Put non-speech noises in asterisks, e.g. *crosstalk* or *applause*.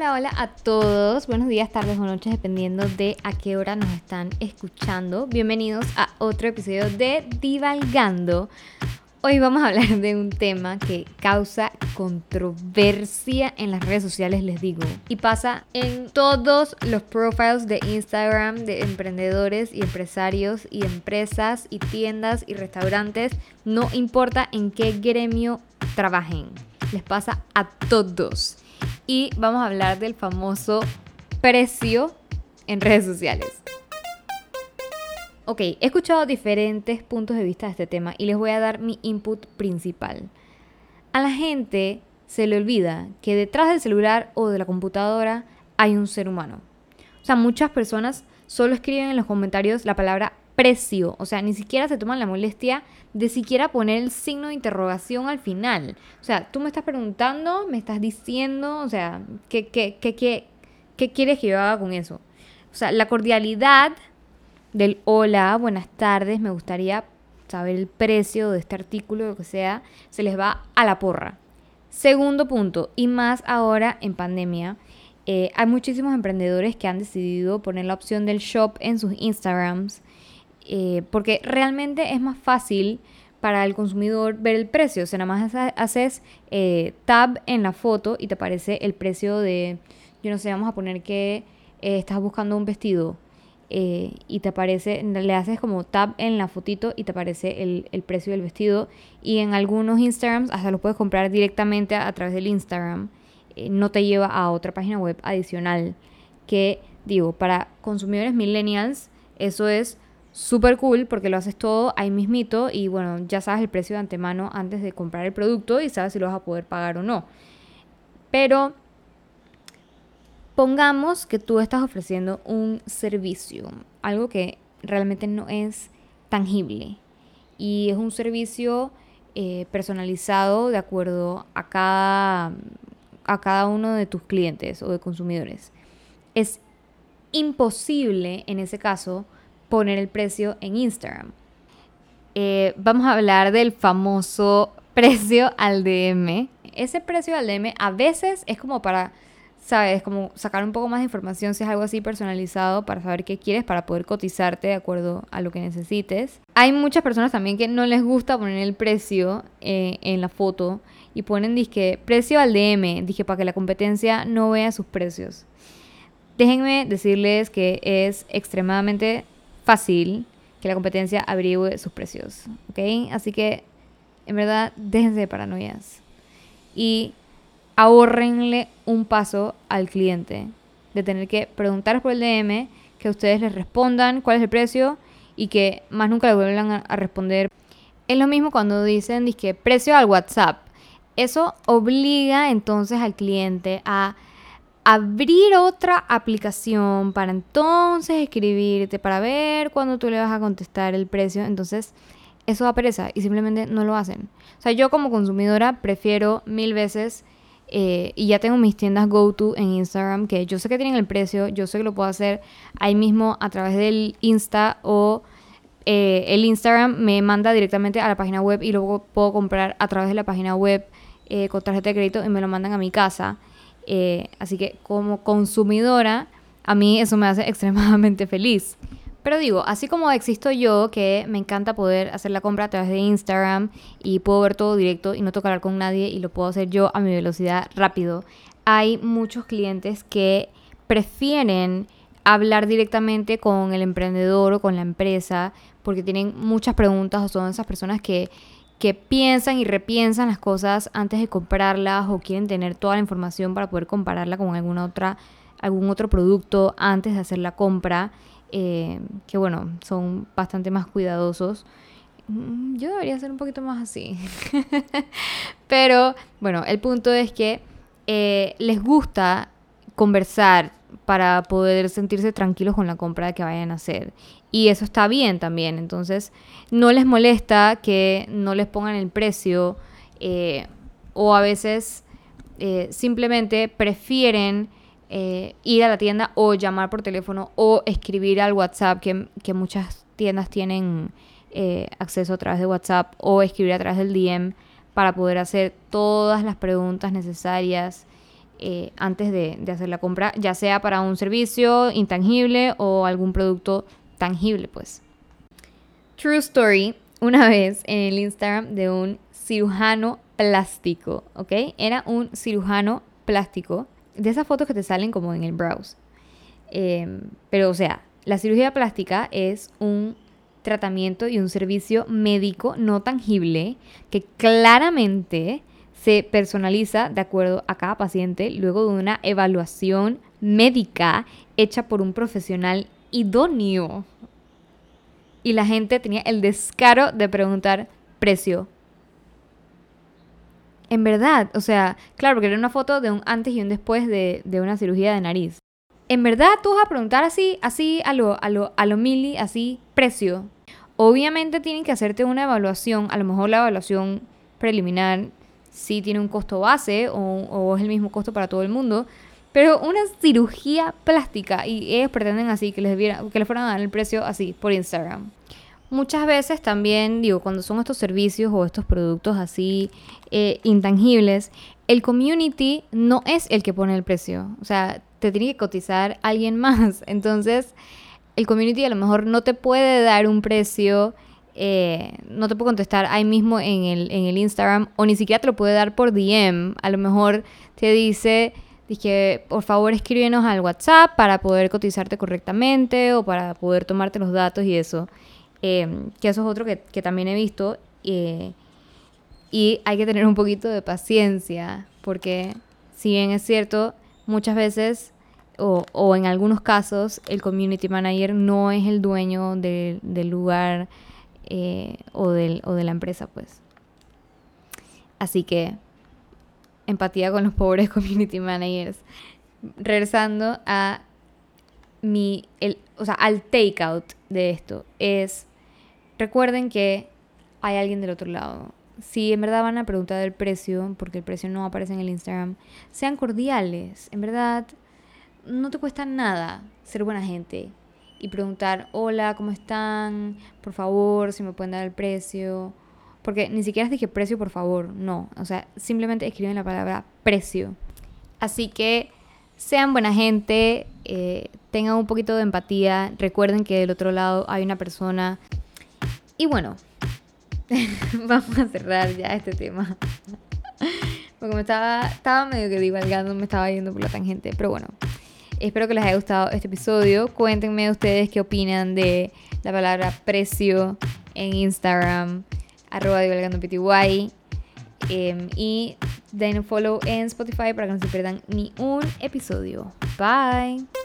Hola, hola a todos. Buenos días, tardes o noches, dependiendo de a qué hora nos están escuchando. Bienvenidos a otro episodio de Divalgando. Hoy vamos a hablar de un tema que causa controversia en las redes sociales, les digo. Y pasa en todos los profiles de Instagram de emprendedores y empresarios y empresas y tiendas y restaurantes. No importa en qué gremio trabajen. Les pasa a todos. Y vamos a hablar del famoso precio en redes sociales. Ok, he escuchado diferentes puntos de vista de este tema y les voy a dar mi input principal. A la gente se le olvida que detrás del celular o de la computadora hay un ser humano. O sea, muchas personas solo escriben en los comentarios la palabra precio. O sea, ni siquiera se toman la molestia de siquiera poner el signo de interrogación al final. O sea, tú me estás preguntando, me estás diciendo, o sea, ¿qué, qué, qué, qué, qué quieres que yo haga con eso? O sea, la cordialidad del hola, buenas tardes, me gustaría saber el precio de este artículo, lo que sea, se les va a la porra. Segundo punto, y más ahora en pandemia, eh, hay muchísimos emprendedores que han decidido poner la opción del shop en sus Instagrams, eh, porque realmente es más fácil para el consumidor ver el precio. O sea, nada más haces eh, tab en la foto y te aparece el precio de, yo no sé, vamos a poner que estás buscando un vestido eh, y te aparece, le haces como tap en la fotito y te aparece el, precio del vestido. Y en algunos Instagrams hasta lo puedes comprar directamente a, través del Instagram. Eh, no te lleva a otra página web adicional. Que digo, para consumidores millennials, eso es súper cool porque lo haces todo ahí mismito y bueno, ya sabes el precio de antemano antes de comprar el producto y sabes si lo vas a poder pagar o no. Pero Pongamos que tú estás ofreciendo un servicio, algo que realmente no es tangible y es un servicio eh, personalizado de acuerdo a cada, a cada uno de tus clientes o de consumidores. Es imposible en ese caso poner el precio en Instagram. Eh, vamos a hablar del famoso *laughs* precio al DM. Ese precio al DM a veces es como para ¿sabes? Como sacar un poco más de información si es algo así personalizado para saber qué quieres, para poder cotizarte de acuerdo a lo que necesites. Hay muchas personas también que no les gusta poner el precio eh, en la foto y ponen disque precio al DM, dije para que la competencia no vea sus precios. Déjenme decirles que es extremadamente fácil que la competencia averigüe sus precios, ¿ok? Así que, en verdad, déjense de paranoias. Y ahorrenle un paso al cliente de tener que preguntar por el DM, que ustedes les respondan cuál es el precio y que más nunca le vuelvan a, responder. Es lo mismo cuando dicen que precio al WhatsApp. Eso obliga entonces al cliente a abrir otra aplicación para entonces escribirte, para ver cuándo tú le vas a contestar el precio. Entonces, eso da pereza y simplemente no lo hacen. O sea, yo como consumidora prefiero mil veces eh, y ya tengo mis tiendas GoTo en Instagram, que yo sé que tienen el precio, yo sé que lo puedo hacer ahí mismo a través del Insta o eh, el Instagram me manda directamente a la página web y luego puedo comprar a través de la página web eh, con tarjeta de crédito y me lo mandan a mi casa. Así que como consumidora, a mí eso me hace *laughs* extremadamente feliz. Pero digo, así como existo yo, que me encanta poder hacer la compra a través de Instagram y puedo ver todo directo y no tocar con nadie y lo puedo hacer yo a mi velocidad rápido, hay muchos clientes que prefieren hablar directamente con el emprendedor o con la empresa porque tienen muchas preguntas o son esas personas que, que piensan y repiensan las cosas antes de comprarlas o quieren tener toda la información para poder compararla con alguna otra, algún otro producto antes de hacer la compra eh, que bueno, son bastante más cuidadosos. Mm, yo debería ser un poquito más así. *laughs* Pero bueno, el punto es que eh, les gusta conversar para poder sentirse tranquilos con la compra que vayan a hacer. Y eso está bien también. Entonces, no les molesta que no les pongan el precio eh, o a veces simplemente prefieren eh, ir a la tienda o llamar por teléfono o escribir al WhatsApp, que, muchas tiendas tienen eh, acceso a través de WhatsApp, o escribir a través del DM para poder hacer todas las preguntas necesarias eh, antes de, hacer la compra, ya sea para un servicio intangible o algún producto tangible, pues. True story, una vez en el Instagram de un cirujano plástico, ¿ok? Era un cirujano plástico, de esas fotos que te salen como en el browse. Em, pero, o sea, la cirugía plástica es un tratamiento y un servicio médico no tangible que claramente se personaliza de acuerdo a cada paciente luego de una evaluación médica hecha por un profesional idóneo. Y la gente tenía el descaro de preguntar precio. En verdad, o sea, claro, porque era una foto de un antes y un después de, de una cirugía de nariz. En verdad, tú vas a preguntar así, así a lo, a lo, a lo mili, así, precio. Obviamente tienen que hacerte una evaluación, a lo mejor la evaluación preliminar sí tiene un costo base o, es el mismo costo para todo el mundo, pero una cirugía plástica y ellos pretenden así que les, que les fueran a dar el precio así por Instagram. Muchas veces también, digo, cuando son estos servicios o estos productos así eh, intangibles, el community no es el que pone el precio. O sea, te tiene que cotizar alguien *laughs* más. Entonces, el community a lo mejor no te puede dar un precio, eh, no te puede contestar ahí mismo en el, en el Instagram o ni siquiera te lo puede dar por DM. A lo mejor te dice Dije, por favor escríbenos al WhatsApp para poder cotizarte correctamente o para poder tomarte los datos y eso. Em, que eso es otro que, también he visto. Eh, y hay que tener un poquito de paciencia, porque si bien es cierto, muchas veces o, en algunos casos el community manager no es el dueño del lugar eh, o, del, o de la empresa, pues. Así que empatía con los pobres *laughs* community managers. Regresando a mi, el, o sea, al takeout de esto, es, recuerden que hay alguien del otro lado. Si en verdad van a preguntar el precio, porque el precio no aparece en el Instagram, sean cordiales. En verdad, no te cuesta nada ser buena gente y preguntar, hola, ¿cómo están? Por favor, si me pueden dar el precio. Porque ni siquiera dije precio, por favor, no. O sea, simplemente escriben la palabra precio. Así que sean buena gente, eh, tengan un poquito de empatía, recuerden que del otro lado hay una persona. Y bueno, *laughs* vamos a cerrar ya este tema. *laughs* Porque me estaba, estaba medio que divagando, me estaba yendo por la tangente. Pero bueno, espero que les haya gustado este episodio. Cuéntenme ustedes qué opinan de la palabra precio en Instagram arroba divulgando. Em, y den follow en Spotify para que no se pierdan ni un episodio. Bye.